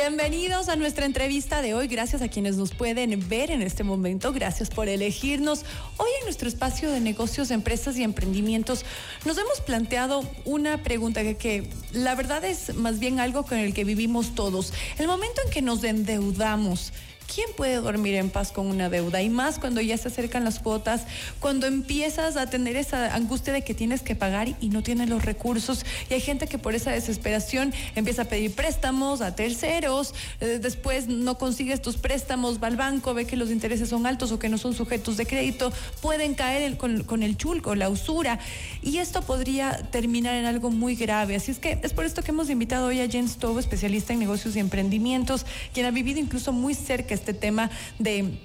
Bienvenidos a nuestra entrevista de hoy. Gracias a quienes nos pueden ver en este momento. Gracias por elegirnos. Hoy en nuestro espacio de negocios, empresas y emprendimientos nos hemos planteado una pregunta que, la verdad es más bien algo con el que vivimos todos. El momento en que nos endeudamos, ¿Quién puede dormir en paz con una deuda? Y más cuando ya se acercan las cuotas, cuando empiezas a tener esa angustia de que tienes que pagar y no tienes los recursos. Y hay gente que por esa desesperación empieza a pedir préstamos a terceros, eh, después no consigues tus préstamos, va al banco, ve que los intereses son altos o que no son sujetos de crédito, pueden caer con, el chulco, la usura. Y esto podría terminar en algo muy grave. Así es que es por esto que hemos invitado hoy a Jens Stowe, especialista en negocios y emprendimientos, quien ha vivido incluso muy cerca este tema de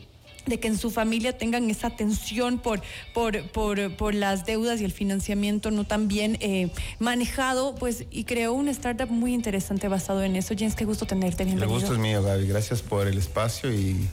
que en su familia tengan esa atención por, por, por, por, las deudas y el financiamiento no tan bien eh, manejado, pues, y creó una startup muy interesante basado en eso. James, qué gusto tenerte. Bienvenido. El gusto es mío, Gaby. Gracias por el espacio y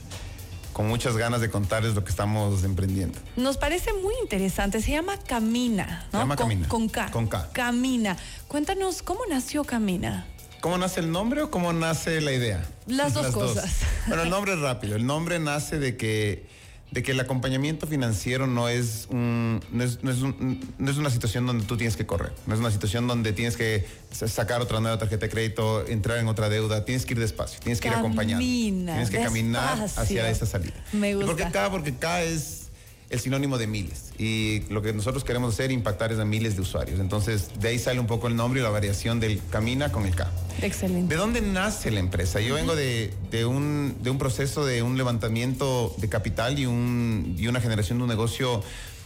con muchas ganas de contarles lo que estamos emprendiendo. Nos parece muy interesante. Se llama Camina, ¿no? Se llama con, Camina. Con K. Con K. Camina. Cuéntanos, ¿cómo nació Camina? ¿Cómo nace el nombre o cómo nace la idea? Las dos cosas. Bueno, el nombre es rápido. El nombre nace de que, de que el acompañamiento financiero no es, un, no, es, no es una situación donde tú tienes que correr. No es una situación donde tienes que sacar otra nueva tarjeta de crédito, entrar en otra deuda. Tienes que ir despacio, tienes que ir acompañando. Tienes que caminar hacia esa salida. Me gusta. ¿Y por qué acá? Porque acá es el sinónimo de miles. Y lo que nosotros queremos hacer, impactar es a miles de usuarios. Entonces, de ahí sale un poco el nombre y la variación del Camina con el K. Excelente. ¿De dónde nace la empresa? Yo vengo de, un, de un proceso de un levantamiento de capital y, un, y una generación de un negocio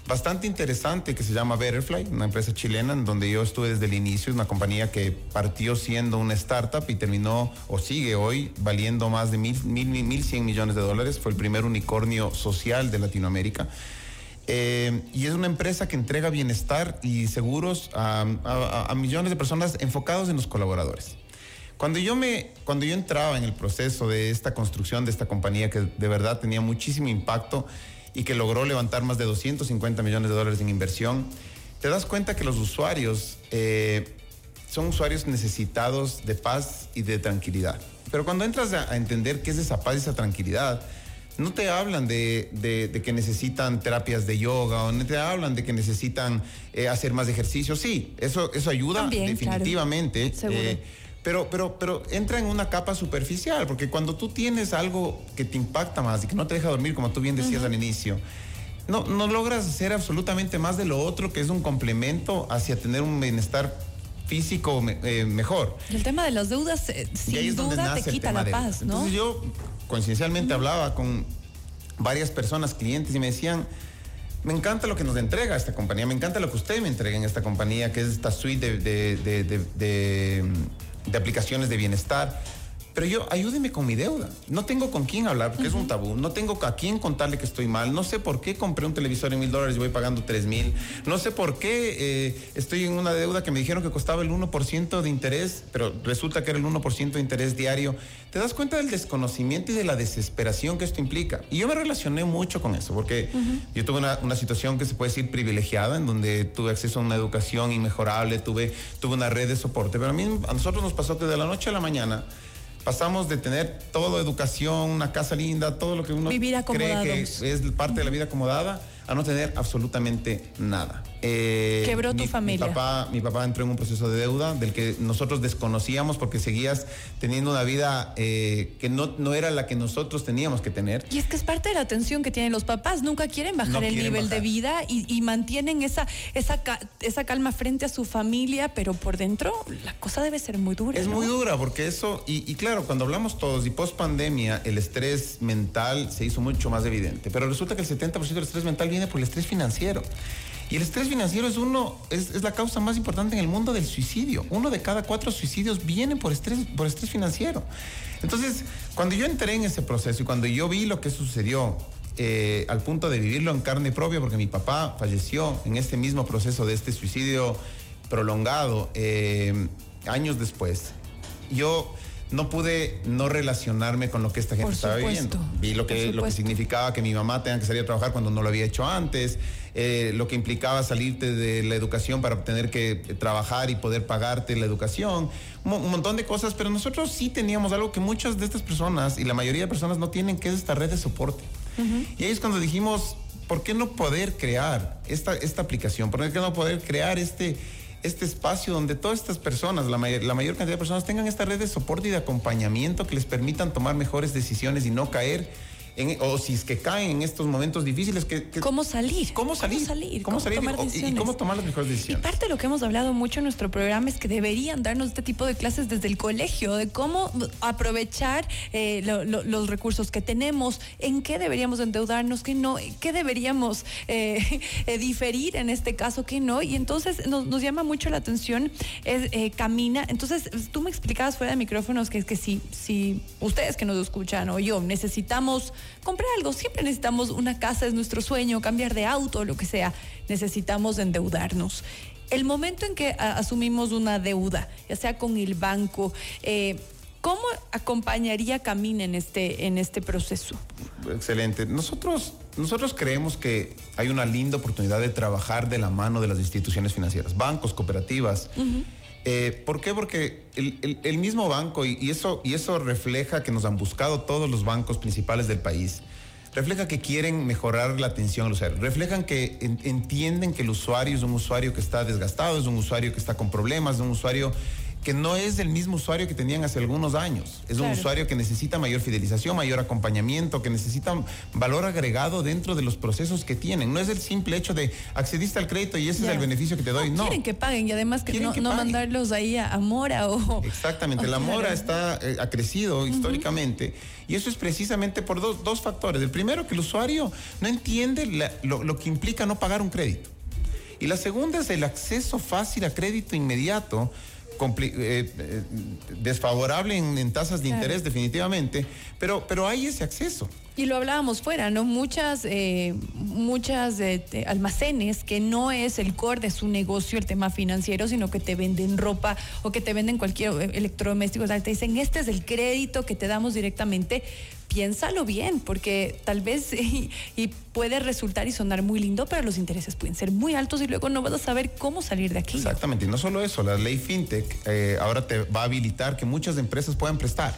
bastante interesante que se llama Betterfly, una empresa chilena en donde yo estuve desde el inicio, es una compañía que partió siendo una startup y terminó o sigue hoy valiendo más de mil, mil, mil cien millones de dólares. Fue el primer unicornio social de Latinoamérica. Eh, y es una empresa que entrega bienestar y seguros a, a, millones de personas enfocados en los colaboradores. Cuando yo, me, cuando yo entraba en el proceso de esta construcción de esta compañía que de verdad tenía muchísimo impacto, y que logró levantar más de 250 millones de dólares en inversión, te das cuenta que los usuarios eh, son usuarios necesitados de paz y de tranquilidad. Pero cuando entras a, entender qué es esa paz y esa tranquilidad, no te hablan de, que necesitan terapias de yoga o no te hablan de que necesitan eh, hacer más ejercicio. Sí, eso, eso ayuda definitivamente. Eh, pero, pero, pero entra en una capa superficial, porque cuando tú tienes algo que te impacta más y que no te deja dormir, como tú bien decías al inicio, no, no logras hacer absolutamente más de lo otro que es un complemento hacia tener un bienestar físico eh, mejor. el tema de las deudas, eh, sin duda, te quita la paz, ¿no? Entonces yo coincidencialmente hablaba con varias personas, clientes, y me decían, me encanta lo que nos entrega esta compañía, me encanta lo que usted me entrega en esta compañía, que es esta suite de, de de aplicaciones de bienestar. Pero yo, ayúdeme con mi deuda. No tengo con quién hablar porque es un tabú. No tengo a quién contarle que estoy mal. No sé por qué compré un televisor en mil dólares y voy pagando tres mil. No sé por qué eh, estoy en una deuda que me dijeron que costaba el 1% de interés, pero resulta que era el 1% de interés diario. Te das cuenta del desconocimiento y de la desesperación que esto implica. Y yo me relacioné mucho con eso porque yo tuve una, una, situación que se puede decir privilegiada, en donde tuve acceso a una educación inmejorable, tuve, tuve una red de soporte. Pero a mí, a nosotros nos pasó que de la noche a la mañana, pasamos de tener toda educación, una casa linda, todo lo que uno cree que es parte de la vida acomodada, a no tener absolutamente nada. Eh, Quebró tu familia. Mi papá, mi papá entró en un proceso de deuda del que nosotros desconocíamos porque seguías teniendo una vida eh, que no, no era la que nosotros teníamos que tener. Y es que es parte de la atención que tienen los papás. Nunca quieren bajar el nivel de vida y, mantienen esa, esa, esa calma frente a su familia, pero por dentro la cosa debe ser muy dura. Es muy dura porque eso, y, y claro, cuando hablamos todos y post pandemia, el estrés mental se hizo mucho más evidente. Pero resulta que el 70% del estrés mental viene por el estrés financiero. Y el estrés financiero es uno, es, la causa más importante en el mundo del suicidio. Uno de cada cuatro suicidios viene por estrés, por estrés financiero. Entonces, cuando yo entré en ese proceso y cuando yo vi lo que sucedió, eh, al punto de vivirlo en carne propia, porque mi papá falleció en este mismo proceso de este suicidio prolongado eh, años después, yo no pude no relacionarme con lo que esta gente estaba viviendo. Vi lo que, lo que significaba que mi mamá tenga que salir a trabajar cuando no lo había hecho antes, eh, lo que implicaba salirte de la educación para tener que trabajar y poder pagarte la educación, un, montón de cosas, pero nosotros sí teníamos algo que muchas de estas personas y la mayoría de personas no tienen, que es esta red de soporte. Y ahí es cuando dijimos, ¿por qué no poder crear esta, esta aplicación? ¿Por qué no poder crear este este espacio donde todas estas personas, la, la mayor cantidad de personas, tengan esta red de soporte y de acompañamiento que les permitan tomar mejores decisiones y no caer o si es que caen en estos momentos difíciles. Que, ¿Cómo salir? ¿Cómo salir? ¿Cómo salir? ¿Cómo, salir? Tomar y, cómo tomar las mejores decisiones? Y parte de lo que hemos hablado mucho en nuestro programa es que deberían darnos este tipo de clases desde el colegio, de cómo aprovechar eh, los recursos que tenemos, en qué deberíamos endeudarnos, qué no, qué deberíamos eh, eh, diferir en este caso, qué no. Y entonces nos, llama mucho la atención es, Camina. Entonces, tú me explicabas fuera de micrófonos que es que si, si ustedes que nos escuchan o yo necesitamos comprar algo. Siempre necesitamos una casa, es nuestro sueño, cambiar de auto, lo que sea. Necesitamos endeudarnos. El momento en que asumimos una deuda, ya sea con el banco, eh, ¿cómo acompañaría Camina en este, en este proceso? Excelente. Nosotros, nosotros creemos que hay una linda oportunidad de trabajar de la mano de las instituciones financieras, bancos, cooperativas. Eh, ¿Por qué? Porque el, mismo banco, y, eso, y eso refleja que nos han buscado todos los bancos principales del país, refleja que quieren mejorar la atención al usuario, reflejan que entienden que el usuario es un usuario que está desgastado, es un usuario que está con problemas, es un usuario que no es el mismo usuario que tenían hace algunos años. Es un usuario que necesita mayor fidelización, mayor acompañamiento, que necesita valor agregado dentro de los procesos que tienen. No es el simple hecho de accediste al crédito y ese es el beneficio que te doy. No. Quieren que paguen y además que no, mandarlos ahí a, Mora o. Exactamente. la Mora está, eh, ha crecido históricamente y eso es precisamente por dos, dos, factores. El primero, que el usuario no entiende lo, lo que implica no pagar un crédito. Y la segunda es el acceso fácil a crédito inmediato eh, eh, desfavorable en, tasas de interés definitivamente, pero, pero hay ese acceso. Y lo hablábamos fuera, ¿no? Muchas, eh, muchas almacenes que no es el core de su negocio el tema financiero, sino que te venden ropa o que te venden cualquier electrodoméstico. O sea, te dicen, este es el crédito que te damos directamente piénsalo bien, porque tal vez y, puede resultar y sonar muy lindo, pero los intereses pueden ser muy altos y luego no vas a saber cómo salir de aquí. Exactamente, y no solo eso, la ley FinTech eh, ahora te va a habilitar que muchas empresas puedan prestar.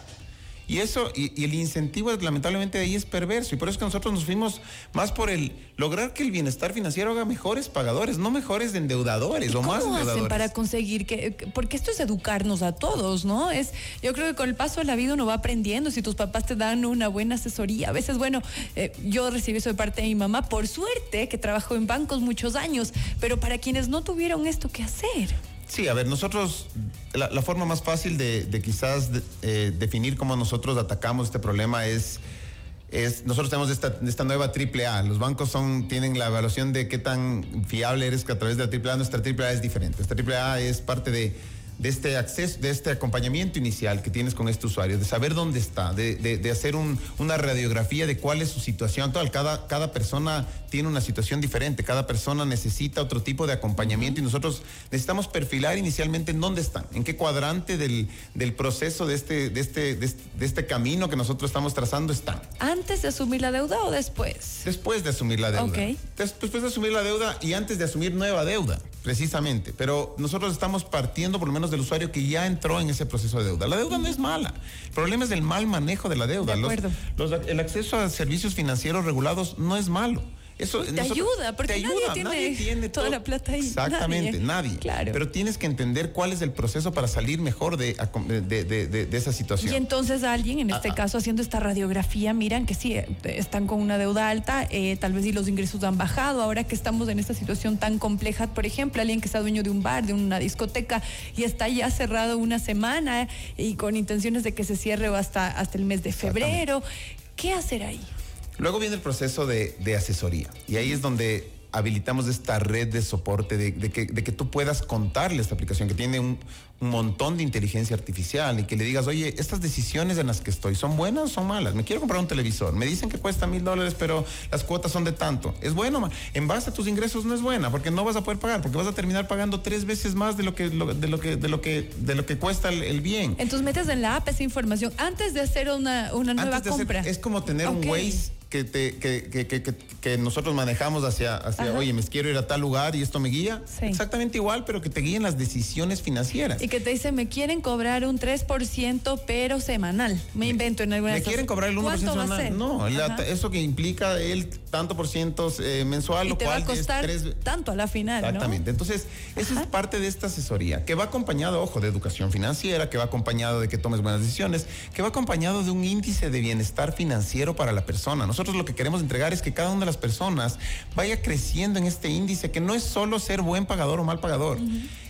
Y eso, y, el incentivo lamentablemente ahí es perverso. Y por eso que nosotros nos fuimos más por el lograr que el bienestar financiero haga mejores pagadores, no mejores endeudadores o más endeudadores. Hacen para conseguir que, porque esto es educarnos a todos, ¿no? Es, yo creo que con el paso de la vida uno va aprendiendo. Si tus papás te dan una buena asesoría, a veces, bueno, eh, yo recibí eso de parte de mi mamá, por suerte, que trabajó en bancos muchos años, pero para quienes no tuvieron esto que hacer. Sí, a ver, nosotros, la, forma más fácil de, quizás eh, definir cómo nosotros atacamos este problema es, nosotros tenemos esta, esta nueva AAA. Los bancos son, tienen la evaluación de qué tan fiable eres que a través de la AAA. Nuestra AAA es diferente. Esta AAA es parte de de este acceso, de este acompañamiento inicial que tienes con este usuario, de saber dónde está, de, hacer una radiografía de cuál es su situación actual. Cada, cada persona tiene una situación diferente, cada persona necesita otro tipo de acompañamiento y nosotros necesitamos perfilar inicialmente en dónde están, en qué cuadrante del, del proceso de este, de, este, de, este, camino que nosotros estamos trazando están. ¿Antes de asumir la deuda o después? Después de asumir la deuda. después de asumir la deuda y antes de asumir nueva deuda, precisamente. Pero nosotros estamos partiendo por lo menos del usuario que ya entró en ese proceso de deuda. La deuda no es mala. El problema es el mal manejo de la deuda. el acceso a servicios financieros regulados no es malo. Eso, te ayuda, porque nadie, tiene toda la plata ahí. Exactamente, nadie. Claro. Pero tienes que entender cuál es el proceso para salir mejor de, de, esa situación. Y entonces alguien, en este ah, ah. caso haciendo esta radiografía, miran que sí, están con una deuda alta, eh, tal vez si los ingresos han bajado, ahora que estamos en esta situación tan compleja, por ejemplo, alguien que está dueño de un bar, de una discoteca y está ya cerrado una semana y con intenciones de que se cierre hasta, hasta el mes de febrero, ¿qué hacer ahí? Luego viene el proceso de, asesoría y ahí es donde habilitamos esta red de soporte, de, de, que, de que tú puedas contarle esta aplicación que tiene un, un montón de inteligencia artificial y que le digas, oye, estas decisiones en las que estoy, ¿son buenas o son malas? Me quiero comprar un televisor, me dicen que cuesta mil dólares, pero las cuotas son de tanto. ¿Es bueno? En base a tus ingresos no es buena, porque no vas a poder pagar, porque vas a terminar pagando tres veces más de lo que, de lo que, de lo que, de lo que cuesta el, bien. Entonces metes en la app esa información antes de hacer una, una nueva compra. es como tener un Waze que, te, que, que, que, que, nosotros manejamos hacia, hacia oye, me quiero ir a tal lugar y esto me guía. Exactamente igual, pero que te guíen las decisiones financieras. Y que te dice, me quieren cobrar un 3%, pero semanal. Me, invento en alguna Me quieren cobrar el 1% semanal. No, eso que implica el tanto por ciento eh, mensual, y lo te cual va a costar tanto a la final. Exactamente. Entonces, esa es parte de esta asesoría, que va acompañado, ojo, de educación financiera, que va acompañado de que tomes buenas decisiones, que va acompañado de un índice de bienestar financiero para la persona. Nosotros lo que queremos entregar es que cada una de las personas vaya creciendo en este índice, que no es solo ser buen pagador o mal pagador,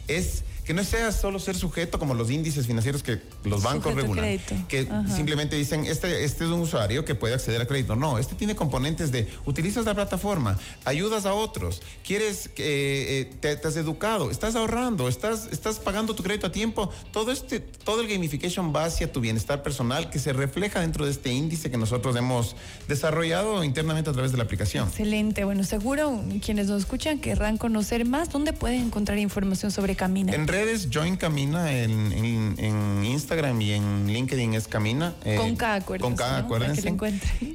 es que no sea solo ser sujeto como los índices financieros que los bancos regulan, que simplemente dicen, este, este es un usuario que puede acceder a crédito. No, este tiene componentes de, utilizas la plataforma, ayudas a otros, quieres, que eh, te, has educado, estás ahorrando, estás, estás pagando tu crédito a tiempo. Todo, este, todo el gamification va hacia tu bienestar personal que se refleja dentro de este índice que nosotros hemos desarrollado internamente a través de la aplicación. Excelente, bueno, seguro quienes nos escuchan querrán conocer más. ¿Dónde pueden encontrar información sobre Camina? Redes, Join Camina en, en, Instagram y en LinkedIn es Camina. Eh, con K, acuérdense. Con K, acuérdense.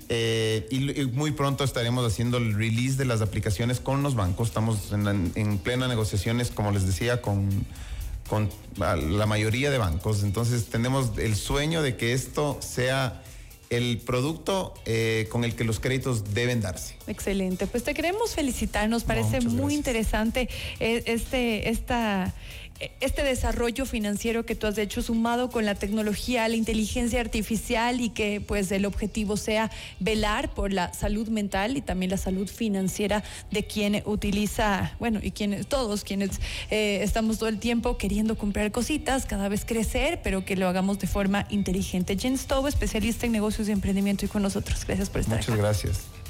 Eh, y, muy pronto estaremos haciendo el release de las aplicaciones con los bancos. Estamos en, en plena negociaciones, como les decía, con con la mayoría de bancos. Entonces tenemos el sueño de que esto sea el producto eh, con el que los créditos deben darse. Excelente, pues te queremos felicitar, nos parece muy interesante eh, este, esta este desarrollo financiero que tú has hecho sumado con la tecnología, la inteligencia artificial y que pues el objetivo sea velar por la salud mental y también la salud financiera de quien utiliza, bueno, y quienes, todos quienes eh, estamos todo el tiempo queriendo comprar cositas, cada vez crecer, pero que lo hagamos de forma inteligente. Jen Stowe, especialista en negocios y emprendimiento y con nosotros. Gracias por estar Muchas gracias.